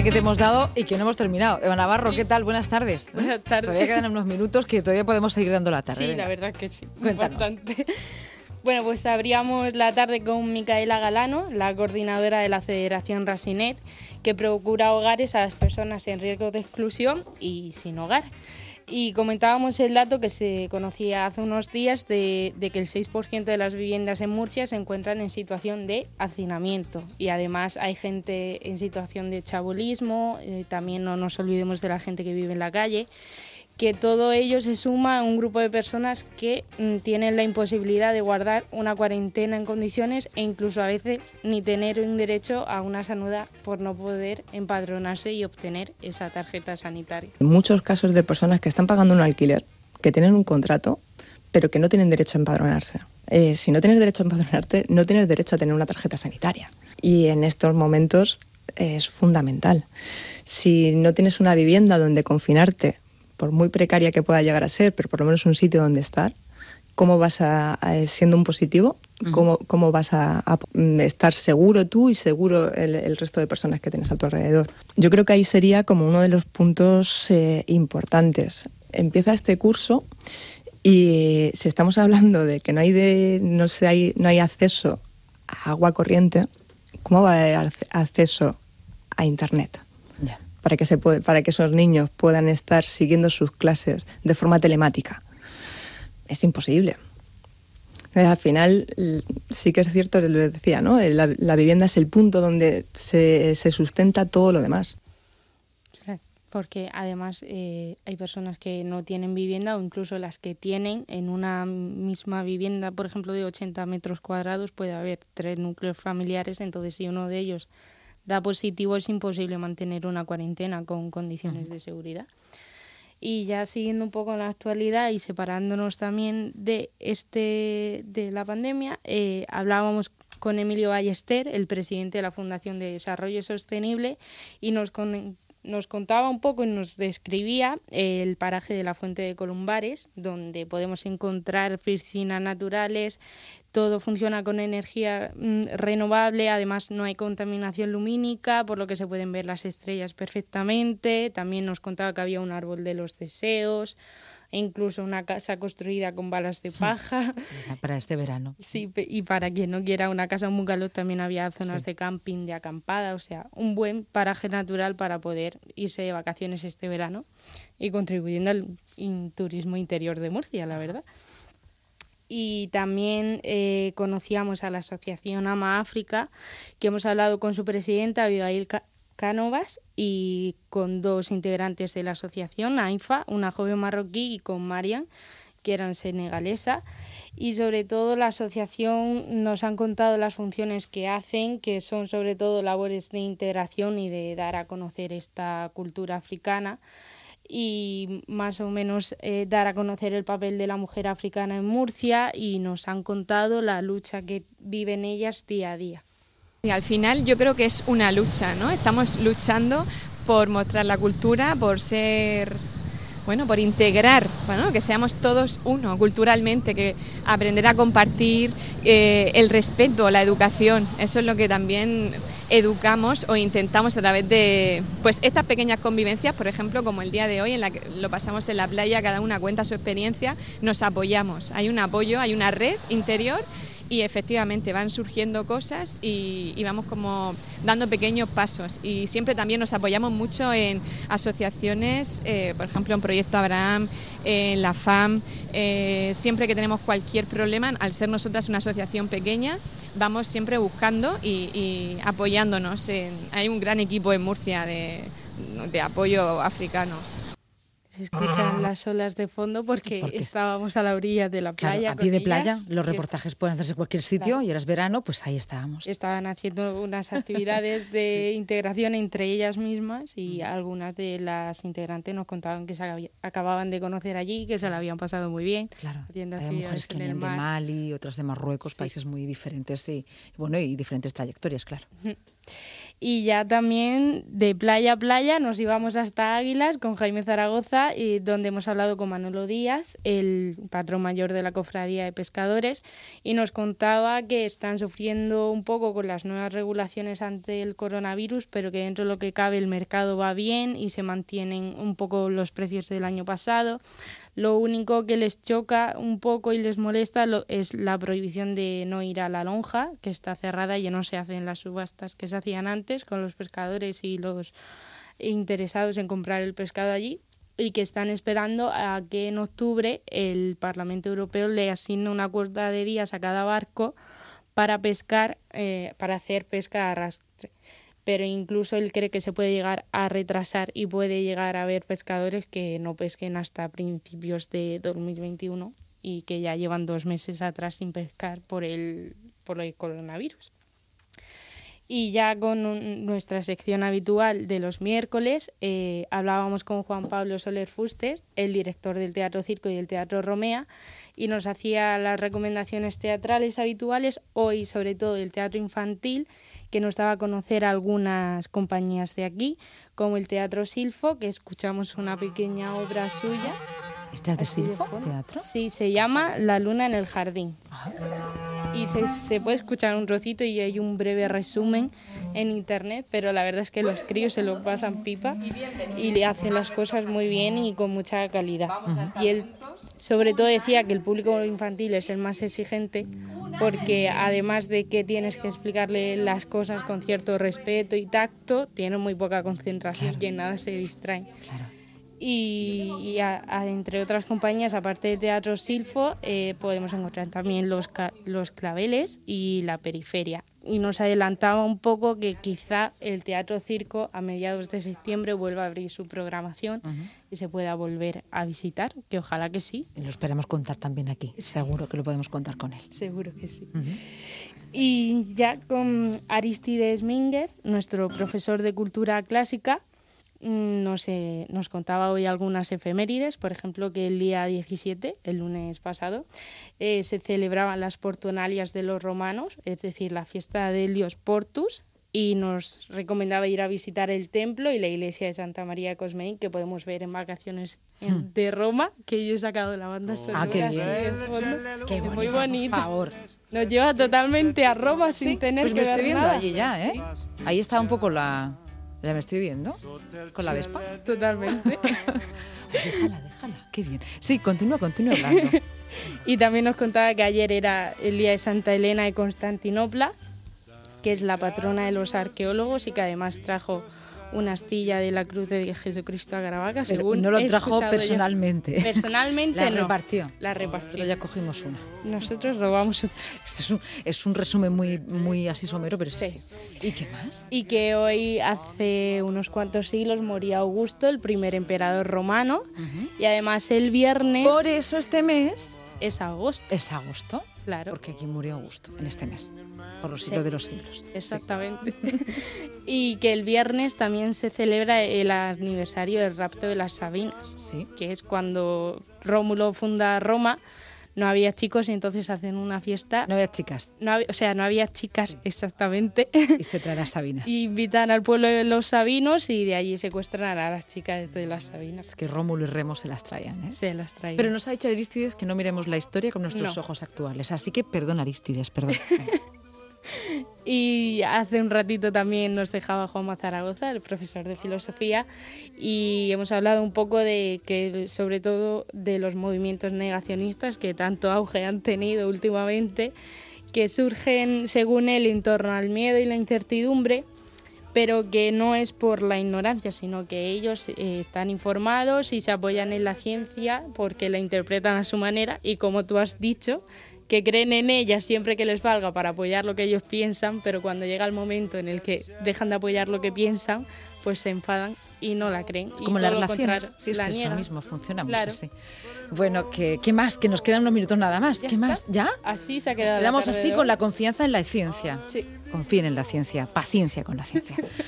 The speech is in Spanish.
tarde que te hemos dado y que no hemos terminado. Eva Navarro, ¿qué tal? Buenas tardes. Buenas tardes. Todavía quedan unos minutos que todavía podemos seguir dando la tarde. Sí, Venga. la verdad que sí. Cuéntanos. Bastante. Bueno, pues abríamos la tarde con Micaela Galano, la coordinadora de la Federación Rasinet, que procura hogares a las personas en riesgo de exclusión y sin hogar. Y comentábamos el dato que se conocía hace unos días de, que el 6% de las viviendas en Murcia se encuentran en situación de hacinamiento. Y además hay gente en situación de chabolismo, eh, también no nos olvidemos de la gente que vive en la calle que todo ello se suma a un grupo de personas que mm, tienen la imposibilidad de guardar una cuarentena en condiciones e incluso a veces ni tener un derecho a una sanidad por no poder empadronarse y obtener esa tarjeta sanitaria. muchos casos de personas que están pagando un alquiler, que tienen un contrato, pero que no tienen derecho a empadronarse. Eh, si no tienes derecho a empadronarte, no tienes derecho a tener una tarjeta sanitaria. Y en estos momentos es fundamental. Si no tienes una vivienda donde confinarte, por muy precaria que pueda llegar a ser, pero por lo menos un sitio donde estar, ¿cómo vas a, a- siendo un positivo, cómo, cómo vas a, a, mm, estar seguro tú y seguro el, el resto de personas que tienes a tu alrededor? Yo creo que ahí sería como uno de los puntos eh, importantes. Empieza este curso y si estamos hablando de que no hay, de, no, sé, hay, no hay acceso a agua corriente, ¿cómo va a haber ac- acceso a Internet? Para que, se para que esos niños puedan estar siguiendo sus clases de forma telemática. Es imposible. Eh, Al final, sí que es cierto, les decía, ¿no? Eh, La, la vivienda es el punto donde se, se sustenta todo lo demás. Porque además eh, hay personas que no tienen vivienda o incluso las que tienen en una misma vivienda, por ejemplo, de 80 metros cuadrados, puede haber tres núcleos familiares, entonces si uno de ellos da positivo es imposible mantener una cuarentena con condiciones de seguridad. Y ya siguiendo un poco la actualidad y separándonos también de este de la pandemia, eh, hablábamos con Emilio Ballester, el presidente de la Fundación de Desarrollo Sostenible, y nos, con- nos contaba un poco y nos describía el paraje de la Fuente de Columbares, donde podemos encontrar piscinas naturales, todo funciona con energía mm, renovable, además no hay contaminación lumínica, por lo que se pueden ver las estrellas perfectamente. También nos contaba que había un árbol de los deseos, e incluso una casa construida con balas de paja. Mira, Para este verano. Sí, y para quien no quiera una casa, un bungalow, también había zonas de camping, de acampada, o sea, un buen paraje natural para poder irse de vacaciones este verano y contribuyendo al in- turismo interior de Murcia, la verdad. Y también eh, conocíamos a la asociación Ama África, que hemos hablado con su presidenta, Abigail Ca- Cánovas, y con dos integrantes de la asociación, AIFA, una joven marroquí, y con Marian, que eran senegalesa. Y sobre todo la asociación nos han contado las funciones que hacen, que son sobre todo labores de integración y de dar a conocer esta cultura africana y más o menos eh, dar a conocer el papel de la mujer africana en Murcia y nos han contado la lucha que viven ellas día a día. Y al final yo creo que es una lucha, ¿no? Estamos luchando por mostrar la cultura, por ser, bueno, por integrar, bueno, que seamos todos uno culturalmente, que aprender a compartir eh, el respeto, la educación, eso es lo que también educamos o intentamos a través de pues estas pequeñas convivencias, por ejemplo, como el día de hoy en la que lo pasamos en la playa, cada una cuenta su experiencia, nos apoyamos, hay un apoyo, hay una red interior y efectivamente van surgiendo cosas y, vamos como dando pequeños pasos y siempre también nos apoyamos mucho en asociaciones, eh, por ejemplo en Proyecto Abraham, en la FAM, eh, siempre que tenemos cualquier problema, al ser nosotras una asociación pequeña, vamos siempre buscando y, apoyándonos. Hay un gran equipo en Murcia de apoyo africano. Se escuchan las olas de fondo porque, Porque- estábamos a la orilla de la Claro, playa. a pie de playa, ellas, los reportajes pueden hacerse en cualquier sitio Claro. y ahora es verano, pues ahí estábamos. Estaban haciendo unas actividades de integración entre ellas mismas y algunas de las integrantes nos contaban que se había- acababan de conocer allí, que se la habían pasado muy bien. Claro, haciendo hay actividades mujeres que venían de. Mali, otras de Marruecos, Sí. países muy diferentes, sí. Bueno, y diferentes trayectorias, claro. Y ya también de playa a playa nos íbamos hasta Águilas con Jaime Zaragoza, y donde hemos hablado con Manolo Díaz, el patrón mayor de la Cofradía de Pescadores, y nos contaba que están sufriendo un poco con las nuevas regulaciones ante el coronavirus, pero que dentro de lo que cabe el mercado va bien y se mantienen un poco los precios del año pasado. Lo único que les choca un poco y les molesta es la prohibición de no ir a la lonja, que está cerrada y ya no se hacen las subastas que se hacían antes con los pescadores y los interesados en comprar el pescado allí y que están esperando a que en octubre el Parlamento Europeo le asigne una cuota de días a cada barco para pescar, eh, para hacer pesca arrastre pero incluso él cree que se puede llegar a retrasar y puede llegar a haber pescadores que no pesquen hasta principios de 2021 y que ya llevan dos meses atrás sin pescar por el, por el coronavirus. Y ya con nuestra sección habitual de los miércoles, eh, hablábamos con Juan Pablo Soler Fuster, el director del Teatro Circo y del Teatro Romea, y nos hacía las recomendaciones teatrales habituales, hoy sobre todo el teatro infantil, que nos daba a conocer algunas compañías de aquí, como el Teatro Silfo, que escuchamos una pequeña obra suya. ¿Esta es de Silfo Teatro? Sí, se llama La Luna en el Jardín. Ah y se, puede escuchar un trocito y hay un breve resumen en internet, pero la verdad es que los críos se lo pasan pipa y le hacen las cosas muy bien y con mucha calidad. Y él sobre todo decía que el público infantil es el más exigente porque además de que tienes que explicarle las cosas con cierto respeto y tacto, tiene muy poca concentración y en nada se distraen y, entre otras compañías, aparte del Teatro Silfo, eh, podemos encontrar también los, los claveles y la periferia. Y nos adelantaba un poco que quizá el Teatro Circo a mediados de septiembre vuelva a abrir su programación y se pueda volver a visitar, que ojalá que sí. Y lo esperamos contar también aquí, seguro que lo podemos contar con él. Seguro que sí. Y ya con Aristides Mínguez, nuestro profesor de cultura clásica, Mm, no sé, nos contaba hoy algunas efemérides, por ejemplo, que el día 17, el lunes pasado, eh, se celebraban las Portonalias de los romanos, es decir, la fiesta del dios Portus, y nos recomendaba ir a visitar el templo y la iglesia de Santa María de Cosmení, que podemos ver en vacaciones hmm. de Roma, que yo he sacado la banda sonora. Ah, qué bien. Qué bonito, Muy bonito. Por favor. Nos lleva totalmente a Roma sin tener pues que me estoy viendo allí ya, ¿eh? Ahí está un poco la ¿La me estoy viendo? ¿Con la Vespa? Totalmente. déjala, déjala. Qué bien. Sí, continúa, continúa hablando. y también nos contaba que ayer era el día de Santa Elena de Constantinopla, que es la patrona de los arqueólogos y que además trajo una astilla de la cruz de Jesucristo a Caravaca, según no lo trajo personalmente. Personalmente la no. repartió. La repartió. ya cogimos una. Nosotros robamos otra. Esto es un, es un resumen muy, muy así somero, pero sí. ¿Y qué más? Y que hoy, hace unos cuantos siglos, moría Augusto, el primer emperador romano. Y además el viernes... Por eso este mes... Es agosto. Es agosto. Claro. Porque aquí murió Augusto, en este mes, por los siglos de los siglos. Exactamente. y que el viernes también se celebra el aniversario del rapto de las Sabinas, sí. que es cuando Rómulo funda Roma no había chicos y entonces hacen una fiesta. No había chicas. No o sea, no había chicas exactamente. Y se traen las Sabinas. y invitan al pueblo de los Sabinos y de allí secuestran a las chicas de las Sabinas. Es que Rómulo y Remo se las traían, ¿eh? Se las traían. Pero nos ha dicho Aristides que no miremos la historia con nuestros ojos actuales. Así que perdón, Aristides, perdón. Y hace un ratito también nos dejaba Juan Zaragoza, el profesor de filosofía, y hemos hablado un poco de que, sobre todo, de los movimientos negacionistas que tanto auge han tenido últimamente, que surgen, según él, en torno al miedo y la incertidumbre, pero que no es por la ignorancia, sino que ellos eh, están informados y se apoyan en la ciencia porque la interpretan a su manera y como tú has dicho, que creen en ellas siempre que les valga para apoyar lo que ellos piensan, pero cuando llega el momento en el que dejan de apoyar lo que piensan, pues se enfadan y no la creen. Como las relaciones, sí, es la que es lo mismo, funciona claro. así. Bueno, ¿qué, ¿qué, más? Que nos quedan unos minutos nada más. ¿Qué más? ¿Ya? Así se ha quedado. Nos quedamos así con la confianza en la ciencia. Sí. Confíen en la ciencia, paciencia con la ciencia.